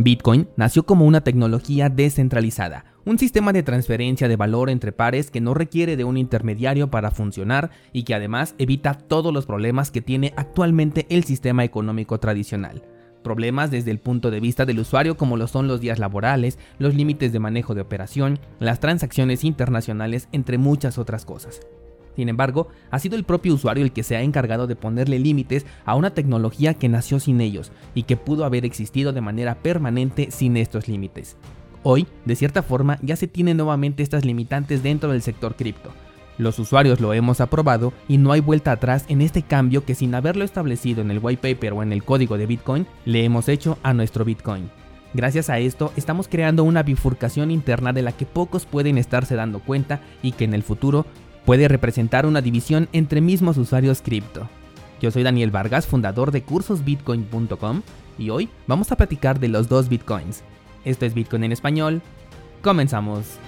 Bitcoin nació como una tecnología descentralizada, un sistema de transferencia de valor entre pares que no requiere de un intermediario para funcionar y que además evita todos los problemas que tiene actualmente el sistema económico tradicional. Problemas desde el punto de vista del usuario como lo son los días laborales, los límites de manejo de operación, las transacciones internacionales, entre muchas otras cosas. Sin embargo, ha sido el propio usuario el que se ha encargado de ponerle límites a una tecnología que nació sin ellos y que pudo haber existido de manera permanente sin estos límites. Hoy, de cierta forma, ya se tienen nuevamente estas limitantes dentro del sector cripto. Los usuarios lo hemos aprobado y no hay vuelta atrás en este cambio que sin haberlo establecido en el white paper o en el código de Bitcoin, le hemos hecho a nuestro Bitcoin. Gracias a esto, estamos creando una bifurcación interna de la que pocos pueden estarse dando cuenta y que en el futuro puede representar una división entre mismos usuarios cripto. Yo soy Daniel Vargas, fundador de cursosbitcoin.com y hoy vamos a platicar de los dos bitcoins. Esto es Bitcoin en español. Comenzamos.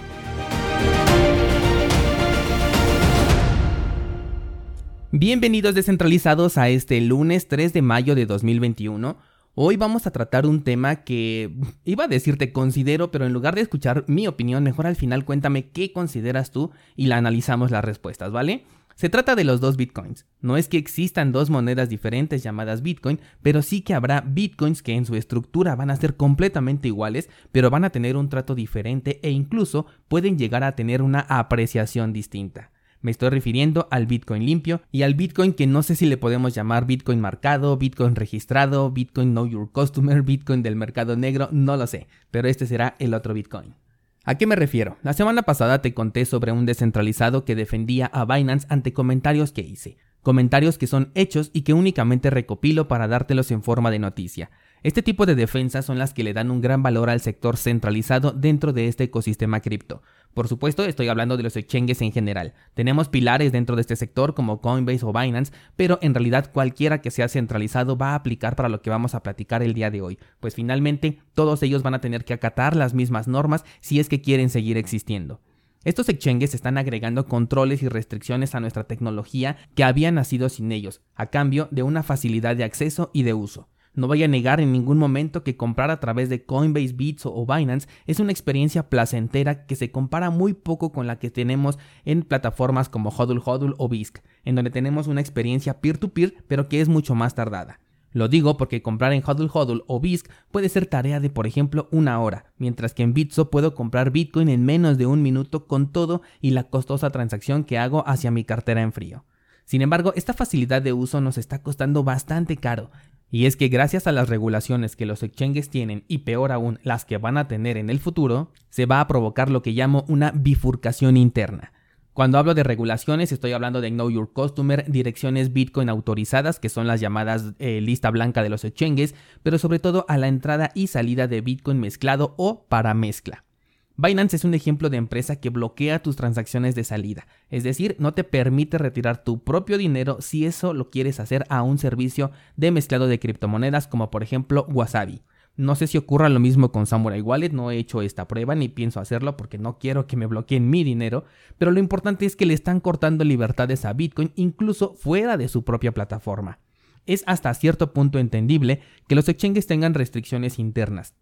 Bienvenidos descentralizados a este lunes 3 de mayo de 2021 Hoy vamos a tratar un tema que iba a decirte considero, pero en lugar de escuchar mi opinión, mejor al final cuéntame qué consideras tú y la analizamos las respuestas, ¿vale? Se trata de los dos bitcoins. No es que existan dos monedas diferentes llamadas bitcoin, pero sí que habrá bitcoins que en su estructura van a ser completamente iguales, pero van a tener un trato diferente e incluso pueden llegar a tener una apreciación distinta. Me estoy refiriendo al Bitcoin limpio y al Bitcoin que no sé si le podemos llamar Bitcoin marcado, Bitcoin registrado, Bitcoin Know Your Customer, Bitcoin del mercado negro, no lo sé, pero este será el otro Bitcoin. ¿A qué me refiero? La semana pasada te conté sobre un descentralizado que defendía a Binance ante comentarios que hice. Comentarios que son hechos y que únicamente recopilo para dártelos en forma de noticia. Este tipo de defensas son las que le dan un gran valor al sector centralizado dentro de este ecosistema cripto. Por supuesto, estoy hablando de los exchanges en general. Tenemos pilares dentro de este sector como Coinbase o Binance, pero en realidad cualquiera que sea centralizado va a aplicar para lo que vamos a platicar el día de hoy, pues finalmente todos ellos van a tener que acatar las mismas normas si es que quieren seguir existiendo. Estos exchanges están agregando controles y restricciones a nuestra tecnología que había nacido sin ellos, a cambio de una facilidad de acceso y de uso. No voy a negar en ningún momento que comprar a través de Coinbase, Bits o Binance es una experiencia placentera que se compara muy poco con la que tenemos en plataformas como Hodl Hodl o BISC, en donde tenemos una experiencia peer-to-peer pero que es mucho más tardada. Lo digo porque comprar en Hodl Hodl o BISC puede ser tarea de por ejemplo una hora, mientras que en Bitso puedo comprar Bitcoin en menos de un minuto con todo y la costosa transacción que hago hacia mi cartera en frío. Sin embargo, esta facilidad de uso nos está costando bastante caro, y es que gracias a las regulaciones que los exchanges tienen y peor aún las que van a tener en el futuro, se va a provocar lo que llamo una bifurcación interna. Cuando hablo de regulaciones estoy hablando de Know Your Customer, direcciones Bitcoin autorizadas, que son las llamadas eh, lista blanca de los exchanges, pero sobre todo a la entrada y salida de Bitcoin mezclado o para mezcla. Binance es un ejemplo de empresa que bloquea tus transacciones de salida, es decir, no te permite retirar tu propio dinero si eso lo quieres hacer a un servicio de mezclado de criptomonedas como por ejemplo Wasabi. No sé si ocurra lo mismo con Samurai Wallet, no he hecho esta prueba ni pienso hacerlo porque no quiero que me bloqueen mi dinero, pero lo importante es que le están cortando libertades a Bitcoin incluso fuera de su propia plataforma. Es hasta cierto punto entendible que los exchanges tengan restricciones internas,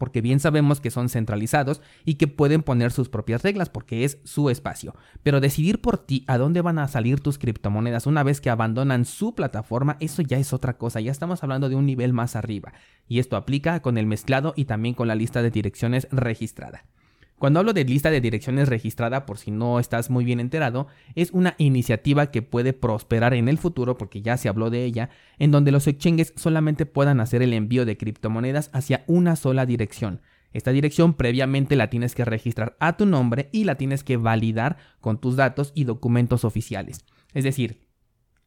porque bien sabemos que son centralizados y que pueden poner sus propias reglas porque es su espacio. Pero decidir por ti a dónde van a salir tus criptomonedas una vez que abandonan su plataforma, eso ya es otra cosa, ya estamos hablando de un nivel más arriba. Y esto aplica con el mezclado y también con la lista de direcciones registrada. Cuando hablo de lista de direcciones registrada, por si no estás muy bien enterado, es una iniciativa que puede prosperar en el futuro, porque ya se habló de ella, en donde los exchanges solamente puedan hacer el envío de criptomonedas hacia una sola dirección. Esta dirección previamente la tienes que registrar a tu nombre y la tienes que validar con tus datos y documentos oficiales. Es decir,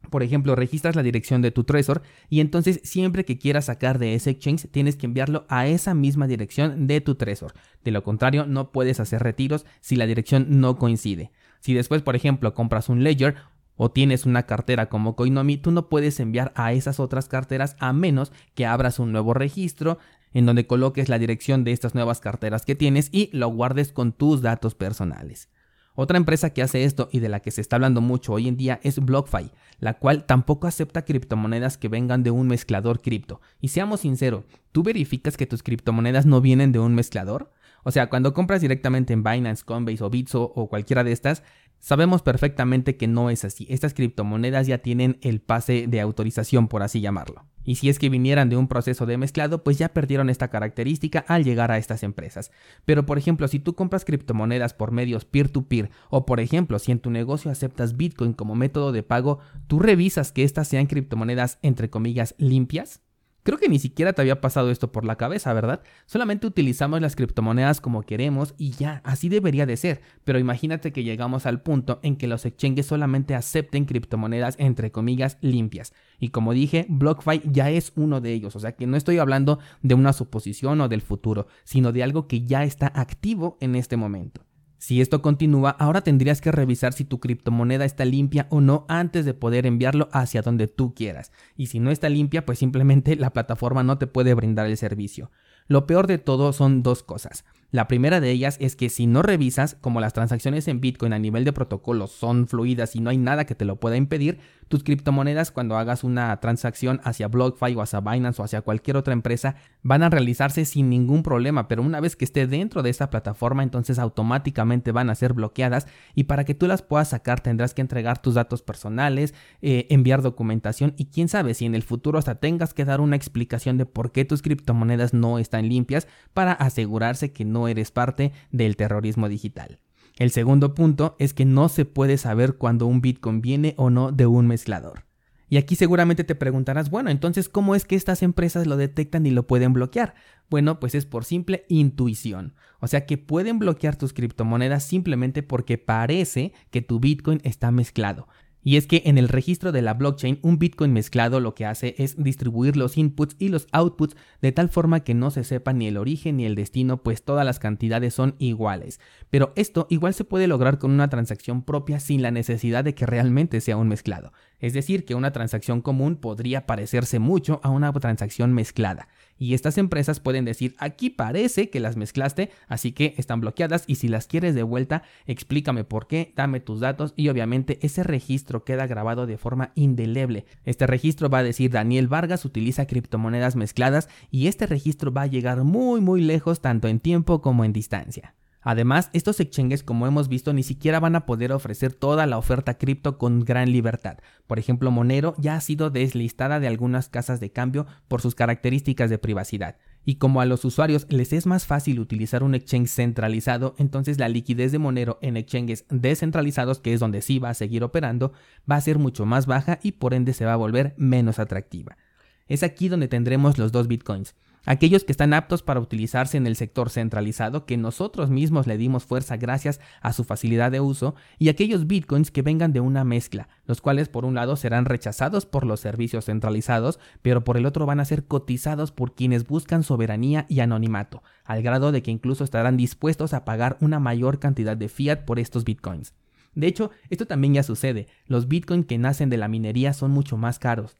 por ejemplo, registras la dirección de tu Trezor y entonces siempre que quieras sacar de ese exchange tienes que enviarlo a esa misma dirección de tu Trezor. De lo contrario, no puedes hacer retiros si la dirección no coincide. Si después, por ejemplo, compras un Ledger o tienes una cartera como Coinomi, tú no puedes enviar a esas otras carteras a menos que abras un nuevo registro en donde coloques la dirección de estas nuevas carteras que tienes y lo guardes con tus datos personales. Otra empresa que hace esto y de la que se está hablando mucho hoy en día es BlockFi, la cual tampoco acepta criptomonedas que vengan de un mezclador cripto. Y seamos sinceros, ¿tú verificas que tus criptomonedas no vienen de un mezclador? O sea, cuando compras directamente en Binance, Coinbase o Bitso o cualquiera de estas, sabemos perfectamente que no es así. Estas criptomonedas ya tienen el pase de autorización, por así llamarlo. Y si es que vinieran de un proceso de mezclado, pues ya perdieron esta característica al llegar a estas empresas. Pero por ejemplo, si tú compras criptomonedas por medios peer-to-peer, o por ejemplo, si en tu negocio aceptas Bitcoin como método de pago, ¿tú revisas que estas sean criptomonedas entre comillas limpias? Creo que ni siquiera te había pasado esto por la cabeza, ¿verdad? Solamente utilizamos las criptomonedas como queremos y ya, así debería de ser. Pero imagínate que llegamos al punto en que los exchanges solamente acepten criptomonedas entre comillas limpias. Y como dije, BlockFi ya es uno de ellos, o sea que no estoy hablando de una suposición o del futuro, sino de algo que ya está activo en este momento. Si esto continúa, ahora tendrías que revisar si tu criptomoneda está limpia o no antes de poder enviarlo hacia donde tú quieras. Y si no está limpia, pues simplemente la plataforma no te puede brindar el servicio. Lo peor de todo son dos cosas. La primera de ellas es que si no revisas, como las transacciones en Bitcoin a nivel de protocolo son fluidas y no hay nada que te lo pueda impedir, tus criptomonedas cuando hagas una transacción hacia BlockFi o hacia Binance o hacia cualquier otra empresa van a realizarse sin ningún problema, pero una vez que esté dentro de esa plataforma entonces automáticamente van a ser bloqueadas y para que tú las puedas sacar tendrás que entregar tus datos personales, eh, enviar documentación y quién sabe si en el futuro hasta tengas que dar una explicación de por qué tus criptomonedas no están limpias para asegurarse que no eres parte del terrorismo digital. El segundo punto es que no se puede saber cuándo un Bitcoin viene o no de un mezclador. Y aquí seguramente te preguntarás, bueno, entonces, ¿cómo es que estas empresas lo detectan y lo pueden bloquear? Bueno, pues es por simple intuición. O sea que pueden bloquear tus criptomonedas simplemente porque parece que tu Bitcoin está mezclado. Y es que en el registro de la blockchain, un Bitcoin mezclado lo que hace es distribuir los inputs y los outputs de tal forma que no se sepa ni el origen ni el destino, pues todas las cantidades son iguales. Pero esto igual se puede lograr con una transacción propia sin la necesidad de que realmente sea un mezclado. Es decir, que una transacción común podría parecerse mucho a una transacción mezclada. Y estas empresas pueden decir, aquí parece que las mezclaste, así que están bloqueadas y si las quieres de vuelta, explícame por qué, dame tus datos y obviamente ese registro queda grabado de forma indeleble. Este registro va a decir Daniel Vargas utiliza criptomonedas mezcladas y este registro va a llegar muy muy lejos tanto en tiempo como en distancia. Además, estos exchanges, como hemos visto, ni siquiera van a poder ofrecer toda la oferta cripto con gran libertad. Por ejemplo, Monero ya ha sido deslistada de algunas casas de cambio por sus características de privacidad. Y como a los usuarios les es más fácil utilizar un exchange centralizado, entonces la liquidez de Monero en exchanges descentralizados, que es donde sí va a seguir operando, va a ser mucho más baja y por ende se va a volver menos atractiva. Es aquí donde tendremos los dos bitcoins. Aquellos que están aptos para utilizarse en el sector centralizado que nosotros mismos le dimos fuerza gracias a su facilidad de uso, y aquellos bitcoins que vengan de una mezcla, los cuales por un lado serán rechazados por los servicios centralizados, pero por el otro van a ser cotizados por quienes buscan soberanía y anonimato, al grado de que incluso estarán dispuestos a pagar una mayor cantidad de fiat por estos bitcoins. De hecho, esto también ya sucede, los bitcoins que nacen de la minería son mucho más caros,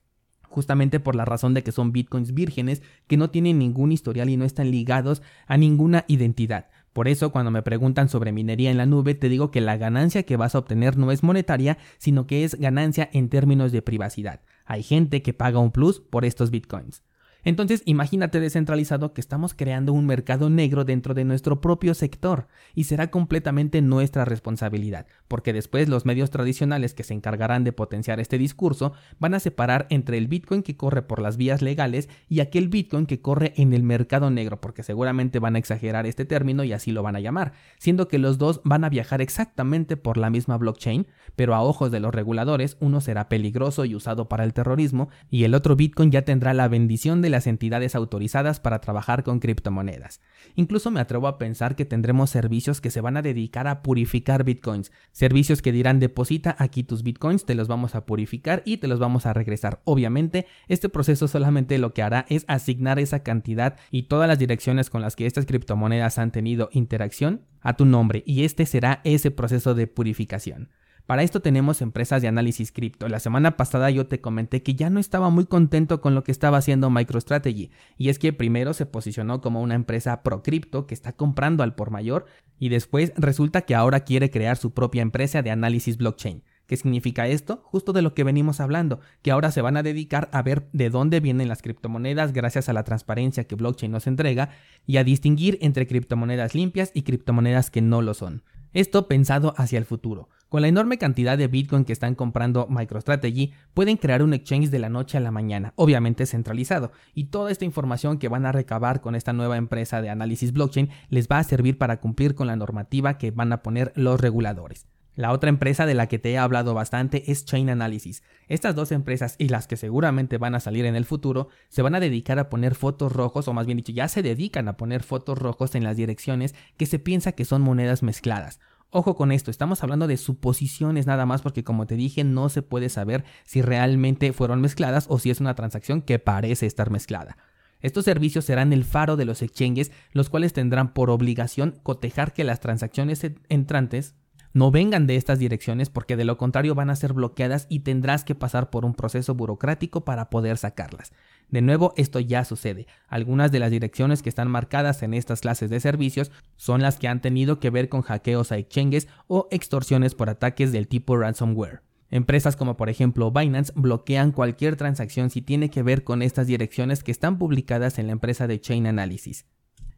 justamente por la razón de que son bitcoins vírgenes que no tienen ningún historial y no están ligados a ninguna identidad. Por eso cuando me preguntan sobre minería en la nube te digo que la ganancia que vas a obtener no es monetaria, sino que es ganancia en términos de privacidad. Hay gente que paga un plus por estos bitcoins. Entonces imagínate descentralizado que estamos creando un mercado negro dentro de nuestro propio sector y será completamente nuestra responsabilidad, porque después los medios tradicionales que se encargarán de potenciar este discurso van a separar entre el Bitcoin que corre por las vías legales y aquel Bitcoin que corre en el mercado negro, porque seguramente van a exagerar este término y así lo van a llamar, siendo que los dos van a viajar exactamente por la misma blockchain, pero a ojos de los reguladores uno será peligroso y usado para el terrorismo y el otro Bitcoin ya tendrá la bendición de las entidades autorizadas para trabajar con criptomonedas. Incluso me atrevo a pensar que tendremos servicios que se van a dedicar a purificar bitcoins, servicios que dirán deposita aquí tus bitcoins, te los vamos a purificar y te los vamos a regresar. Obviamente, este proceso solamente lo que hará es asignar esa cantidad y todas las direcciones con las que estas criptomonedas han tenido interacción a tu nombre y este será ese proceso de purificación. Para esto tenemos empresas de análisis cripto. La semana pasada yo te comenté que ya no estaba muy contento con lo que estaba haciendo MicroStrategy, y es que primero se posicionó como una empresa pro cripto que está comprando al por mayor, y después resulta que ahora quiere crear su propia empresa de análisis blockchain. ¿Qué significa esto? Justo de lo que venimos hablando, que ahora se van a dedicar a ver de dónde vienen las criptomonedas gracias a la transparencia que blockchain nos entrega y a distinguir entre criptomonedas limpias y criptomonedas que no lo son. Esto pensado hacia el futuro. Con la enorme cantidad de Bitcoin que están comprando MicroStrategy, pueden crear un exchange de la noche a la mañana, obviamente centralizado, y toda esta información que van a recabar con esta nueva empresa de análisis blockchain les va a servir para cumplir con la normativa que van a poner los reguladores. La otra empresa de la que te he hablado bastante es Chain Analysis. Estas dos empresas y las que seguramente van a salir en el futuro se van a dedicar a poner fotos rojos, o más bien dicho, ya se dedican a poner fotos rojos en las direcciones que se piensa que son monedas mezcladas. Ojo con esto, estamos hablando de suposiciones nada más porque como te dije no se puede saber si realmente fueron mezcladas o si es una transacción que parece estar mezclada. Estos servicios serán el faro de los exchanges, los cuales tendrán por obligación cotejar que las transacciones entrantes no vengan de estas direcciones porque de lo contrario van a ser bloqueadas y tendrás que pasar por un proceso burocrático para poder sacarlas. De nuevo, esto ya sucede. Algunas de las direcciones que están marcadas en estas clases de servicios son las que han tenido que ver con hackeos a exchanges o extorsiones por ataques del tipo ransomware. Empresas como por ejemplo Binance bloquean cualquier transacción si tiene que ver con estas direcciones que están publicadas en la empresa de Chain Analysis.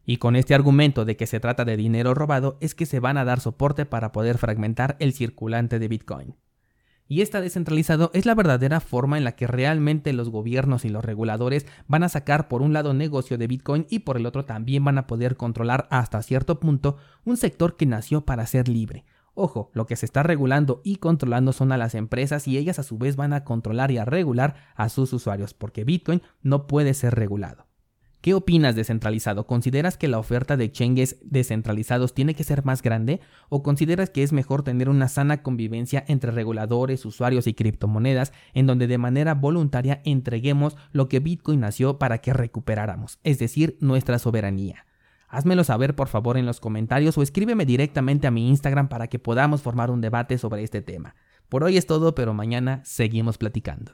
Y con este argumento de que se trata de dinero robado es que se van a dar soporte para poder fragmentar el circulante de Bitcoin. Y esta descentralizado es la verdadera forma en la que realmente los gobiernos y los reguladores van a sacar por un lado negocio de Bitcoin y por el otro también van a poder controlar hasta cierto punto un sector que nació para ser libre. Ojo, lo que se está regulando y controlando son a las empresas y ellas a su vez van a controlar y a regular a sus usuarios porque Bitcoin no puede ser regulado. ¿Qué opinas descentralizado? ¿Consideras que la oferta de exchanges descentralizados tiene que ser más grande? ¿O consideras que es mejor tener una sana convivencia entre reguladores, usuarios y criptomonedas en donde de manera voluntaria entreguemos lo que Bitcoin nació para que recuperáramos, es decir, nuestra soberanía? Házmelo saber por favor en los comentarios o escríbeme directamente a mi Instagram para que podamos formar un debate sobre este tema. Por hoy es todo, pero mañana seguimos platicando.